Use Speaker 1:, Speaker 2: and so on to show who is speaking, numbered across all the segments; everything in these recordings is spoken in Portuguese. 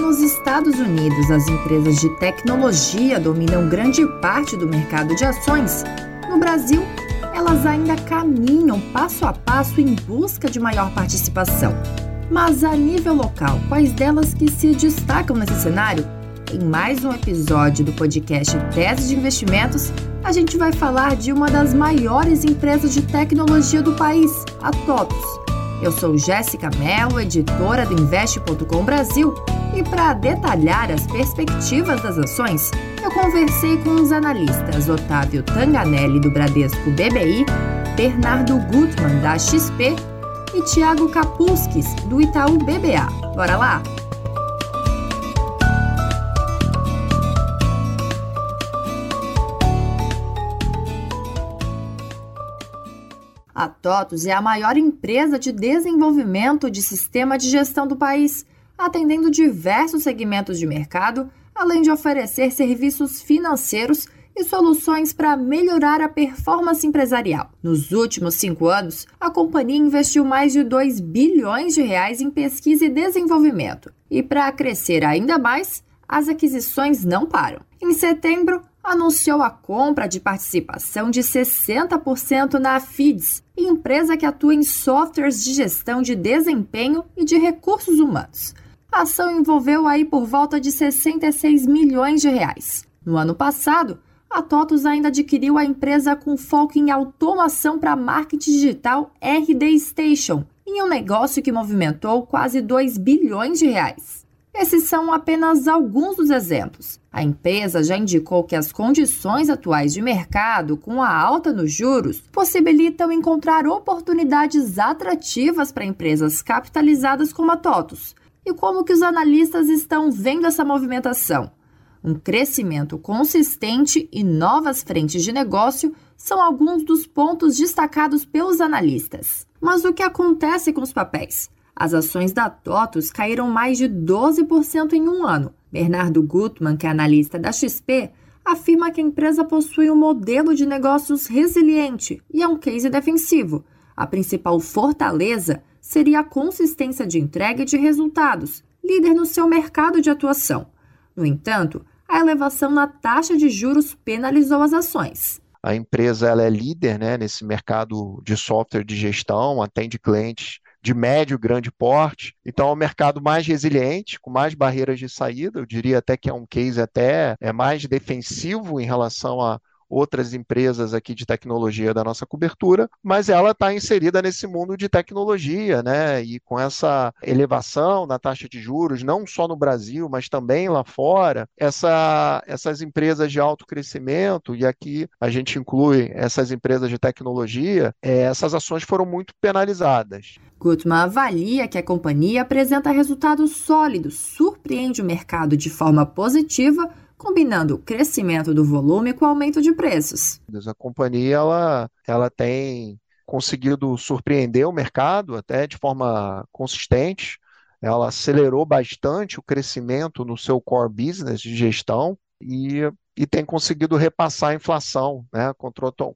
Speaker 1: Nos Estados Unidos as empresas de tecnologia dominam grande parte do mercado de ações, no Brasil elas ainda caminham passo a passo em busca de maior participação. Mas a nível local, quais delas que se destacam nesse cenário? Em mais um episódio do podcast Tese de Investimentos, a gente vai falar de uma das maiores empresas de tecnologia do país, a TOTUS. Eu sou Jéssica Mello, editora do Investe.com Brasil, e para detalhar as perspectivas das ações, eu conversei com os analistas Otávio Tanganelli, do Bradesco BBI, Bernardo Gutmann, da XP e Tiago Kapuskis, do Itaú BBA. Bora lá? A TOTUS é a maior empresa de desenvolvimento de sistema de gestão do país, atendendo diversos segmentos de mercado, além de oferecer serviços financeiros e soluções para melhorar a performance empresarial. Nos últimos cinco anos, a companhia investiu mais de 2 bilhões de reais em pesquisa e desenvolvimento. E para crescer ainda mais, as aquisições não param. Em setembro, anunciou a compra de participação de 60% na FIDS, empresa que atua em softwares de gestão de desempenho e de recursos humanos. A ação envolveu aí por volta de 66 milhões de reais. No ano passado, a TOTUS ainda adquiriu a empresa com foco em automação para marketing digital RD Station, em um negócio que movimentou quase 2 bilhões de reais. Esses são apenas alguns dos exemplos. A empresa já indicou que as condições atuais de mercado, com a alta nos juros, possibilitam encontrar oportunidades atrativas para empresas capitalizadas como a TOTUS. E como que os analistas estão vendo essa movimentação? Um crescimento consistente e novas frentes de negócio são alguns dos pontos destacados pelos analistas. Mas o que acontece com os papéis? As ações da TOTUS caíram mais de 12% em um ano. Bernardo Gutmann, que é analista da XP, afirma que a empresa possui um modelo de negócios resiliente e é um case defensivo. A principal fortaleza seria a consistência de entrega e de resultados, líder no seu mercado de atuação. No entanto, a elevação na taxa de juros penalizou as ações.
Speaker 2: A empresa ela é líder né, nesse mercado de software de gestão, atende clientes de médio e grande porte. Então, é um mercado mais resiliente, com mais barreiras de saída. Eu diria até que é um case até é mais defensivo em relação a outras empresas aqui de tecnologia da nossa cobertura, mas ela está inserida nesse mundo de tecnologia, né? E com essa elevação na taxa de juros, não só no Brasil, mas também lá fora, essa, essas empresas de alto crescimento, e aqui a gente inclui essas empresas de tecnologia, é, essas ações foram muito penalizadas.
Speaker 1: Gutmann avalia que a companhia apresenta resultados sólidos, surpreende o mercado de forma positiva combinando o crescimento do volume com o aumento de preços.
Speaker 2: A companhia ela, ela tem conseguido surpreender o mercado até de forma consistente. Ela acelerou bastante o crescimento no seu core business de gestão e e tem conseguido repassar a inflação né,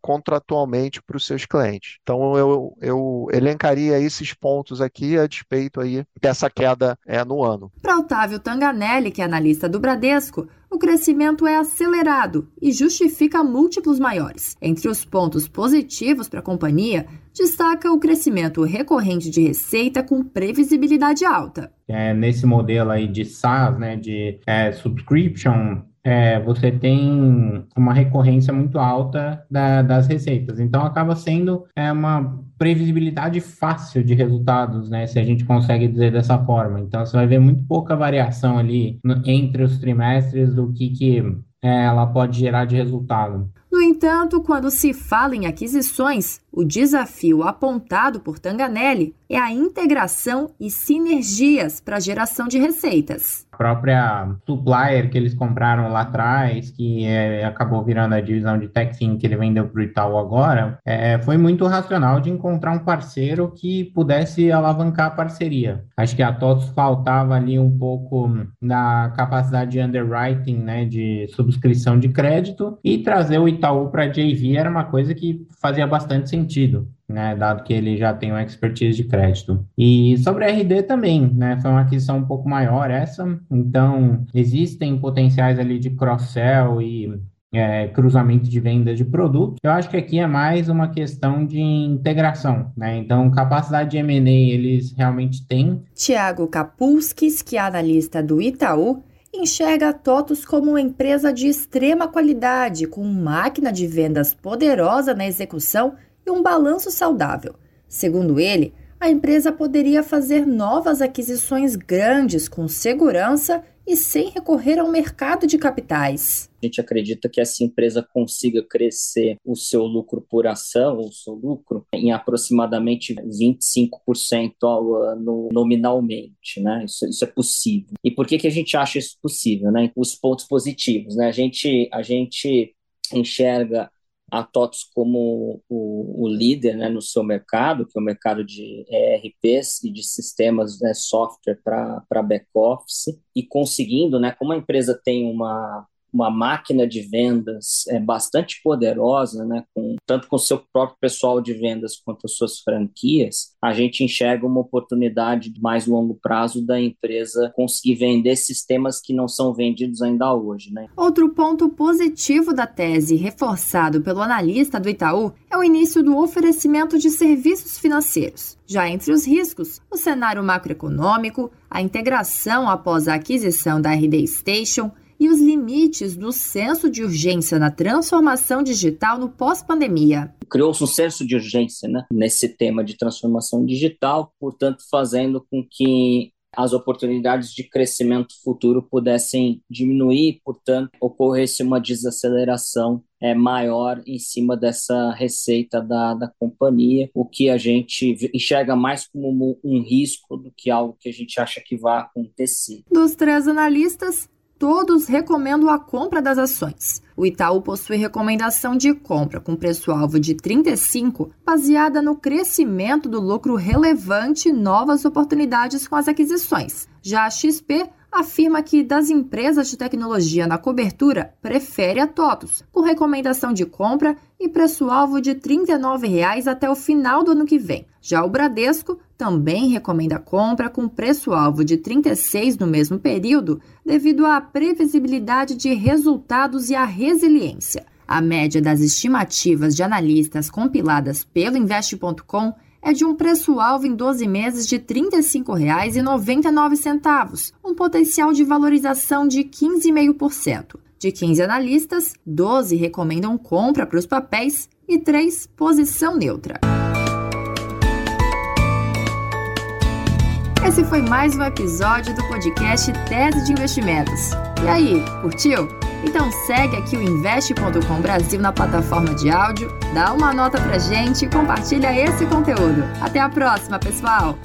Speaker 2: contratualmente para os seus clientes. Então eu, eu elencaria esses pontos aqui a despeito aí dessa queda é, no ano.
Speaker 1: Para Otávio Tanganelli, que é analista do Bradesco, o crescimento é acelerado e justifica múltiplos maiores. Entre os pontos positivos para a companhia, destaca o crescimento recorrente de receita com previsibilidade alta.
Speaker 3: É, nesse modelo aí de SaaS, né, de é, subscription, é, você tem uma recorrência muito alta da, das receitas. Então, acaba sendo é, uma previsibilidade fácil de resultados, né? Se a gente consegue dizer dessa forma. Então, você vai ver muito pouca variação ali no, entre os trimestres do que, que é, ela pode gerar de resultado.
Speaker 1: No entanto, quando se fala em aquisições, o desafio apontado por Tanganelli é a integração e sinergias para geração de receitas.
Speaker 3: A própria supplier que eles compraram lá atrás, que é, acabou virando a divisão de TechFin que ele vendeu para o Itaú agora, é, foi muito racional de encontrar um parceiro que pudesse alavancar a parceria. Acho que a TOTOS faltava ali um pouco da capacidade de underwriting, né, de subscrição de crédito, e trazer o Itaú Itaú para JV era uma coisa que fazia bastante sentido, né, dado que ele já tem uma expertise de crédito. E sobre a RD também, né, foi uma aquisição um pouco maior essa, então existem potenciais ali de cross-sell e é, cruzamento de venda de produto. Eu acho que aqui é mais uma questão de integração, né? Então, capacidade de M&A eles realmente têm.
Speaker 1: Tiago Kapulskis, que é analista do Itaú, enxerga a TOTUS como uma empresa de extrema qualidade, com máquina de vendas poderosa na execução e um balanço saudável. Segundo ele, a empresa poderia fazer novas aquisições grandes com segurança e sem recorrer ao mercado de capitais.
Speaker 4: A gente acredita que essa empresa consiga crescer o seu lucro por ação, o seu lucro, em aproximadamente 25% ao ano nominalmente, né? Isso, isso, é possível. E por que, que a gente acha isso possível, né? Os pontos positivos, né? A gente, a gente enxerga a TOTS como o, o, líder né, no seu mercado, que é o mercado de ERPs e de sistemas, né, software para back-office, e conseguindo, né, como a empresa tem uma uma máquina de vendas é, bastante poderosa, né, com, tanto com seu próprio pessoal de vendas quanto as suas franquias, a gente enxerga uma oportunidade de mais longo prazo da empresa conseguir vender sistemas que não são vendidos ainda hoje. Né?
Speaker 1: Outro ponto positivo da tese, reforçado pelo analista do Itaú, é o início do oferecimento de serviços financeiros. Já entre os riscos, o cenário macroeconômico, a integração após a aquisição da RD Station, e os limites do senso de urgência na transformação digital no pós-pandemia.
Speaker 4: Criou-se um senso de urgência né, nesse tema de transformação digital, portanto, fazendo com que as oportunidades de crescimento futuro pudessem diminuir, portanto, ocorresse uma desaceleração é, maior em cima dessa receita da, da companhia, o que a gente enxerga mais como um risco do que algo que a gente acha que vai acontecer.
Speaker 1: Dos três analistas, todos recomendam a compra das ações. O Itaú possui recomendação de compra com preço-alvo de 35, baseada no crescimento do lucro relevante e novas oportunidades com as aquisições. Já a XP afirma que das empresas de tecnologia na cobertura, prefere a TOTUS, com recomendação de compra e preço-alvo de R$ 39,00 até o final do ano que vem. Já o Bradesco também recomenda compra com preço-alvo de R$ 36 no mesmo período, devido à previsibilidade de resultados e à resiliência. A média das estimativas de analistas compiladas pelo Investe.com é de um preço-alvo em 12 meses de R$ 35,99, um potencial de valorização de 15,5%. De 15 analistas, 12 recomendam compra para os papéis e 3 posição neutra. Esse foi mais um episódio do podcast Tese de Investimentos. E aí, curtiu? Então segue aqui o Investe.com Brasil na plataforma de áudio, dá uma nota pra gente e compartilha esse conteúdo. Até a próxima, pessoal!